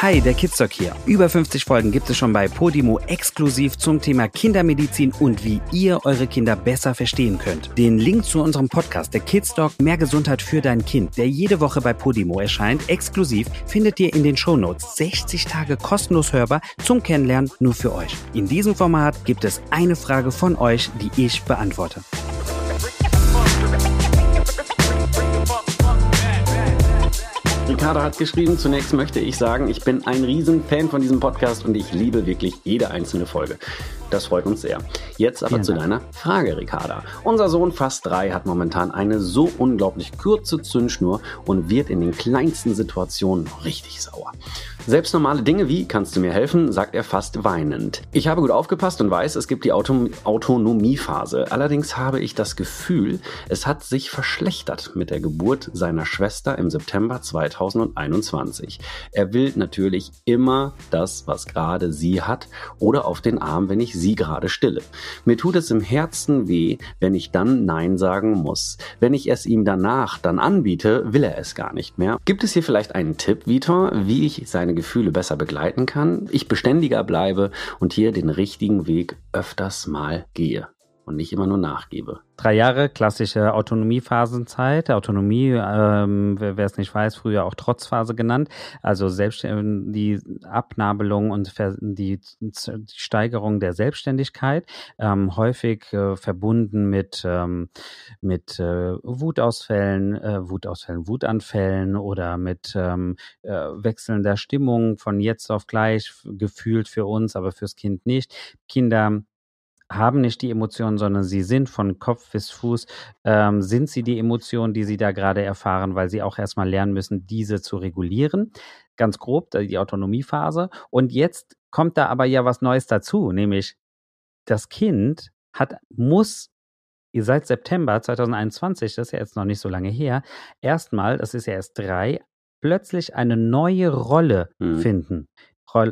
Hi, der Kidstock hier. Über 50 Folgen gibt es schon bei Podimo exklusiv zum Thema Kindermedizin und wie ihr eure Kinder besser verstehen könnt. Den Link zu unserem Podcast, der Kidstock Mehr Gesundheit für dein Kind, der jede Woche bei Podimo erscheint, exklusiv, findet ihr in den Shownotes. 60 Tage kostenlos hörbar zum Kennenlernen nur für euch. In diesem Format gibt es eine Frage von euch, die ich beantworte. Ricardo hat geschrieben, zunächst möchte ich sagen, ich bin ein Riesenfan von diesem Podcast und ich liebe wirklich jede einzelne Folge. Das freut uns sehr. Jetzt aber Vielen zu deiner Frage, Ricarda. Unser Sohn fast drei hat momentan eine so unglaublich kurze Zündschnur und wird in den kleinsten Situationen richtig sauer. Selbst normale Dinge wie kannst du mir helfen, sagt er fast weinend. Ich habe gut aufgepasst und weiß, es gibt die Auto Autonomiephase. Allerdings habe ich das Gefühl, es hat sich verschlechtert mit der Geburt seiner Schwester im September 2021. Er will natürlich immer das, was gerade sie hat oder auf den Arm, wenn ich sie gerade stille. Mir tut es im Herzen weh, wenn ich dann Nein sagen muss. Wenn ich es ihm danach dann anbiete, will er es gar nicht mehr. Gibt es hier vielleicht einen Tipp, Vitor, wie ich seine Gefühle besser begleiten kann, ich beständiger bleibe und hier den richtigen Weg öfters mal gehe und nicht immer nur nachgebe drei Jahre, klassische Autonomiephasenzeit. Autonomie, ähm, wer es nicht weiß, früher auch Trotzphase genannt. Also selbst die Abnabelung und die, die Steigerung der Selbstständigkeit, ähm, häufig äh, verbunden mit, ähm, mit äh, Wutausfällen, äh, Wutausfällen, Wutanfällen oder mit ähm, äh, wechselnder Stimmung von jetzt auf gleich gefühlt für uns, aber fürs Kind nicht. Kinder haben nicht die Emotionen, sondern sie sind von Kopf bis Fuß, ähm, sind sie die Emotionen, die sie da gerade erfahren, weil sie auch erstmal lernen müssen, diese zu regulieren. Ganz grob, die Autonomiephase. Und jetzt kommt da aber ja was Neues dazu, nämlich das Kind hat, muss seit September 2021, das ist ja jetzt noch nicht so lange her, erstmal, das ist ja erst drei, plötzlich eine neue Rolle mhm. finden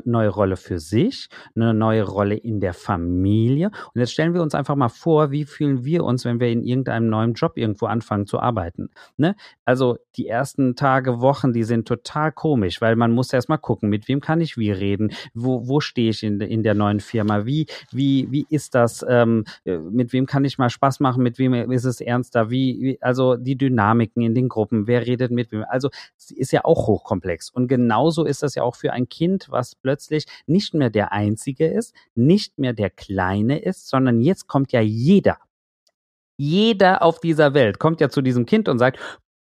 neue Rolle für sich, eine neue Rolle in der Familie. Und jetzt stellen wir uns einfach mal vor, wie fühlen wir uns, wenn wir in irgendeinem neuen Job irgendwo anfangen zu arbeiten. Ne? Also die ersten Tage, Wochen, die sind total komisch, weil man muss erst mal gucken, mit wem kann ich wie reden, wo, wo stehe ich in, in der neuen Firma, wie, wie, wie ist das, ähm, äh, mit wem kann ich mal Spaß machen, mit wem ist es ernster, wie, wie also die Dynamiken in den Gruppen, wer redet mit wem. Also ist ja auch hochkomplex. Und genauso ist das ja auch für ein Kind, was plötzlich nicht mehr der Einzige ist, nicht mehr der Kleine ist, sondern jetzt kommt ja jeder. Jeder auf dieser Welt kommt ja zu diesem Kind und sagt,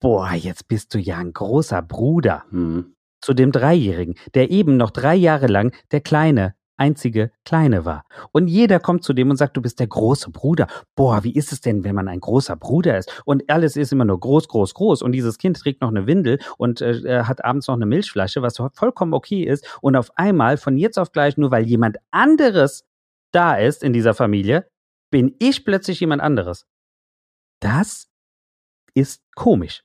boah, jetzt bist du ja ein großer Bruder. Hm. Zu dem Dreijährigen, der eben noch drei Jahre lang der Kleine einzige Kleine war. Und jeder kommt zu dem und sagt, du bist der große Bruder. Boah, wie ist es denn, wenn man ein großer Bruder ist? Und alles ist immer nur groß, groß, groß. Und dieses Kind trägt noch eine Windel und äh, hat abends noch eine Milchflasche, was vollkommen okay ist. Und auf einmal, von jetzt auf gleich, nur weil jemand anderes da ist in dieser Familie, bin ich plötzlich jemand anderes. Das ist komisch.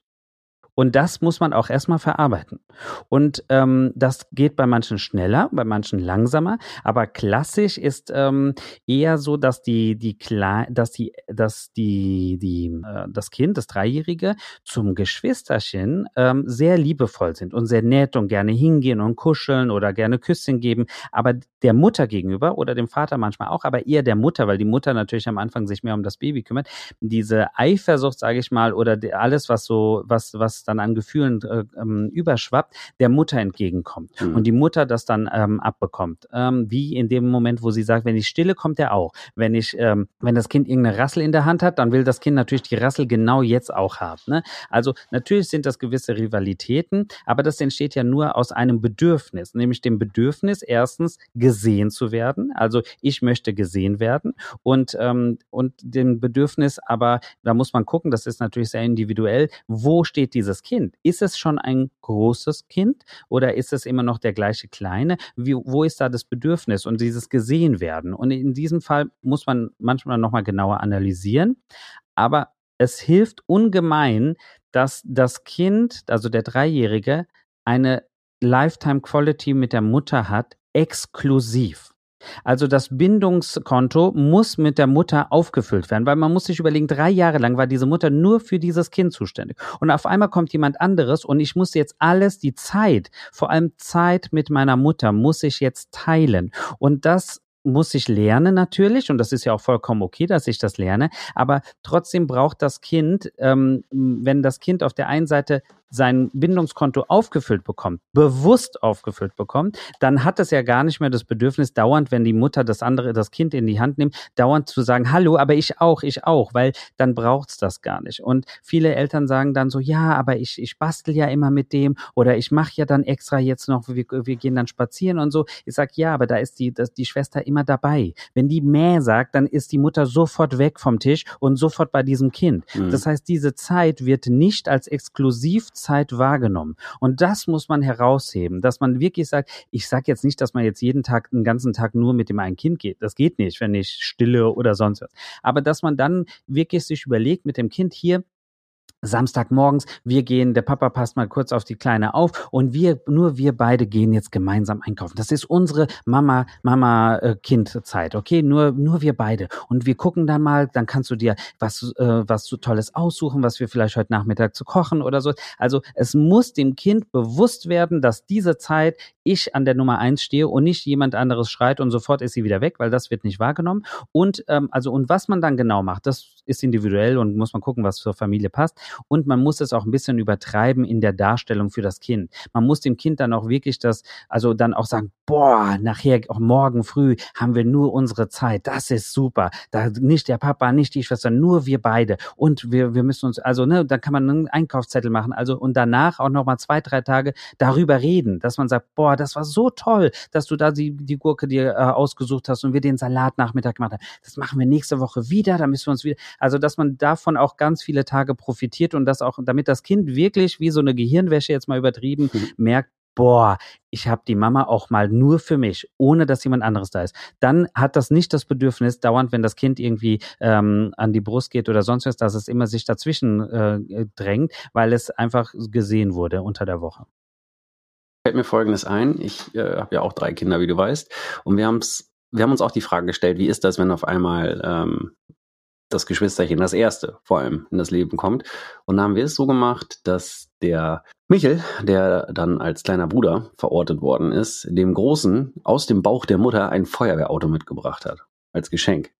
Und das muss man auch erstmal verarbeiten. Und ähm, das geht bei manchen schneller, bei manchen langsamer. Aber klassisch ist ähm, eher so, dass die, die Kle dass die, dass die, die, äh, das Kind, das Dreijährige, zum Geschwisterchen ähm, sehr liebevoll sind und sehr nett und gerne hingehen und kuscheln oder gerne Küsschen geben. Aber der Mutter gegenüber oder dem Vater manchmal auch, aber eher der Mutter, weil die Mutter natürlich am Anfang sich mehr um das Baby kümmert. Diese Eifersucht, sage ich mal, oder alles, was so, was, was dann an Gefühlen äh, ähm, überschwappt, der Mutter entgegenkommt mhm. und die Mutter das dann ähm, abbekommt. Ähm, wie in dem Moment, wo sie sagt, wenn ich stille, kommt er auch. Wenn ich, ähm, wenn das Kind irgendeine Rassel in der Hand hat, dann will das Kind natürlich die Rassel genau jetzt auch haben. Ne? Also natürlich sind das gewisse Rivalitäten, aber das entsteht ja nur aus einem Bedürfnis, nämlich dem Bedürfnis erstens gesehen zu werden. Also ich möchte gesehen werden und ähm, und dem Bedürfnis, aber da muss man gucken, das ist natürlich sehr individuell. Wo steht dieses Kind? Ist es schon ein großes Kind oder ist es immer noch der gleiche kleine? Wie, wo ist da das Bedürfnis und dieses gesehen werden? Und in diesem Fall muss man manchmal noch mal genauer analysieren, aber es hilft ungemein, dass das Kind, also der Dreijährige, eine Lifetime Quality mit der Mutter hat, exklusiv. Also das Bindungskonto muss mit der Mutter aufgefüllt werden, weil man muss sich überlegen, drei Jahre lang war diese Mutter nur für dieses Kind zuständig. Und auf einmal kommt jemand anderes und ich muss jetzt alles, die Zeit, vor allem Zeit mit meiner Mutter, muss ich jetzt teilen. Und das muss ich lernen natürlich und das ist ja auch vollkommen okay, dass ich das lerne, aber trotzdem braucht das Kind, ähm, wenn das Kind auf der einen Seite sein Bindungskonto aufgefüllt bekommt, bewusst aufgefüllt bekommt, dann hat es ja gar nicht mehr das Bedürfnis, dauernd, wenn die Mutter das andere, das Kind in die Hand nimmt, dauernd zu sagen, hallo, aber ich auch, ich auch, weil dann braucht's das gar nicht. Und viele Eltern sagen dann so, ja, aber ich, ich bastel ja immer mit dem oder ich mache ja dann extra jetzt noch, wir, wir gehen dann spazieren und so. Ich sag, ja, aber da ist die, das, die Schwester immer dabei. Wenn die mehr sagt, dann ist die Mutter sofort weg vom Tisch und sofort bei diesem Kind. Mhm. Das heißt, diese Zeit wird nicht als Exklusivzeit Zeit wahrgenommen. Und das muss man herausheben, dass man wirklich sagt, ich sage jetzt nicht, dass man jetzt jeden Tag, den ganzen Tag nur mit dem einen Kind geht. Das geht nicht, wenn ich stille oder sonst was. Aber dass man dann wirklich sich überlegt mit dem Kind hier, Samstagmorgens, wir gehen, der Papa passt mal kurz auf die Kleine auf und wir, nur wir beide gehen jetzt gemeinsam einkaufen. Das ist unsere Mama, Mama, äh, okay? Nur, nur wir beide. Und wir gucken dann mal, dann kannst du dir was, äh, was so Tolles aussuchen, was wir vielleicht heute Nachmittag zu kochen oder so. Also es muss dem Kind bewusst werden, dass diese Zeit ich an der Nummer eins stehe und nicht jemand anderes schreit und sofort ist sie wieder weg, weil das wird nicht wahrgenommen. Und, ähm, also, und was man dann genau macht, das ist individuell und muss man gucken, was zur Familie passt. Und man muss es auch ein bisschen übertreiben in der Darstellung für das Kind. Man muss dem Kind dann auch wirklich das, also dann auch sagen, boah, nachher, auch morgen früh haben wir nur unsere Zeit. Das ist super. Da nicht der Papa, nicht die Schwester, nur wir beide. Und wir, wir müssen uns, also, ne, da kann man einen Einkaufszettel machen. Also, und danach auch nochmal zwei, drei Tage darüber reden, dass man sagt, boah, das war so toll, dass du da die, die Gurke dir äh, ausgesucht hast und wir den Salatnachmittag gemacht haben. Das machen wir nächste Woche wieder, da müssen wir uns wieder, also, dass man davon auch ganz viele Tage profitiert und das auch, damit das Kind wirklich wie so eine Gehirnwäsche jetzt mal übertrieben mhm. merkt, boah, ich habe die Mama auch mal nur für mich, ohne dass jemand anderes da ist. Dann hat das nicht das Bedürfnis, dauernd, wenn das Kind irgendwie ähm, an die Brust geht oder sonst was, dass es immer sich dazwischen äh, drängt, weil es einfach gesehen wurde unter der Woche. Fällt mir Folgendes ein. Ich äh, habe ja auch drei Kinder, wie du weißt, und wir haben's wir haben uns auch die Frage gestellt, wie ist das, wenn auf einmal ähm, das Geschwisterchen, das erste vor allem in das Leben kommt. Und da haben wir es so gemacht, dass der Michel, der dann als kleiner Bruder verortet worden ist, dem Großen aus dem Bauch der Mutter ein Feuerwehrauto mitgebracht hat. Als Geschenk.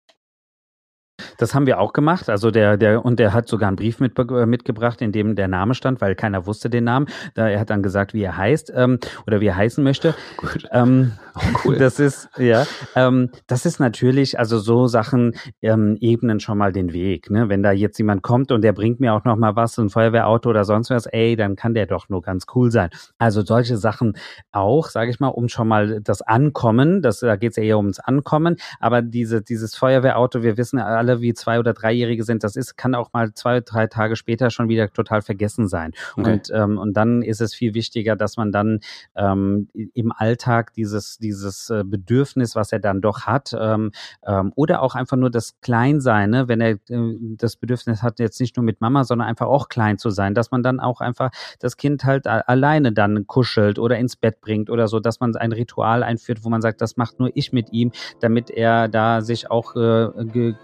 Das haben wir auch gemacht. Also der, der, und der hat sogar einen Brief mit, äh, mitgebracht, in dem der Name stand, weil keiner wusste den Namen. Da, er hat dann gesagt, wie er heißt ähm, oder wie er heißen möchte. Gut. Ähm, oh, cool. Das ist, ja, ähm, das ist natürlich, also so Sachen ähm, ebnen schon mal den Weg. Ne? Wenn da jetzt jemand kommt und der bringt mir auch noch mal was, ein Feuerwehrauto oder sonst was, ey, dann kann der doch nur ganz cool sein. Also solche Sachen auch, sage ich mal, um schon mal das Ankommen, das, da geht es eher ums Ankommen, aber diese, dieses Feuerwehrauto, wir wissen alle, wie zwei- oder dreijährige sind, das ist, kann auch mal zwei, drei Tage später schon wieder total vergessen sein. Okay. Und, ähm, und dann ist es viel wichtiger, dass man dann ähm, im Alltag dieses, dieses äh, Bedürfnis, was er dann doch hat, ähm, ähm, oder auch einfach nur das Kleinsein, ne? wenn er äh, das Bedürfnis hat, jetzt nicht nur mit Mama, sondern einfach auch klein zu sein, dass man dann auch einfach das Kind halt alleine dann kuschelt oder ins Bett bringt oder so, dass man ein Ritual einführt, wo man sagt, das macht nur ich mit ihm, damit er da sich auch äh, ge,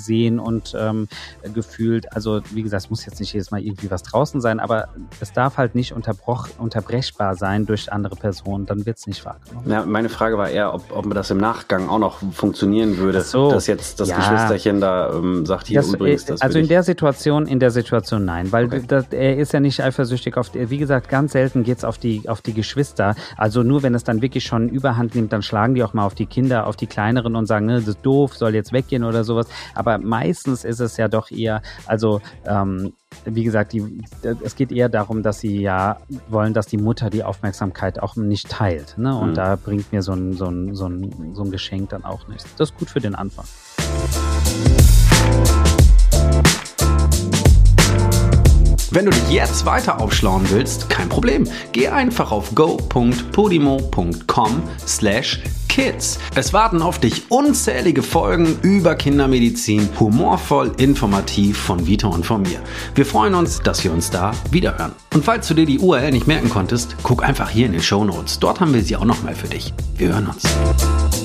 gesehen und ähm, gefühlt. Also wie gesagt, es muss jetzt nicht jedes Mal irgendwie was draußen sein, aber es darf halt nicht unterbroch, unterbrechbar sein durch andere Personen, dann wird es nicht wahrgenommen. Ja, meine Frage war eher, ob, ob das im Nachgang auch noch funktionieren würde, so, dass jetzt das ja. Geschwisterchen da ähm, sagt, hier das, übrigens das. Also in der Situation, in der Situation nein, weil okay. das, er ist ja nicht eifersüchtig auf, wie gesagt, ganz selten geht es auf die, auf die Geschwister. Also nur wenn es dann wirklich schon Überhand nimmt, dann schlagen die auch mal auf die Kinder, auf die Kleineren und sagen, ne, das ist doof, soll jetzt weggehen oder sowas. Aber meistens ist es ja doch eher, also ähm, wie gesagt, die, es geht eher darum, dass sie ja wollen, dass die Mutter die Aufmerksamkeit auch nicht teilt. Ne? Und mhm. da bringt mir so ein, so, ein, so, ein, so ein Geschenk dann auch nichts. Das ist gut für den Anfang. Wenn du dich jetzt weiter aufschlauen willst, kein Problem. Geh einfach auf go.podimo.com slash kids. Es warten auf dich unzählige Folgen über Kindermedizin, humorvoll, informativ von Vita und von mir. Wir freuen uns, dass wir uns da wiederhören. Und falls du dir die URL nicht merken konntest, guck einfach hier in den Show Notes. Dort haben wir sie auch nochmal für dich. Wir hören uns.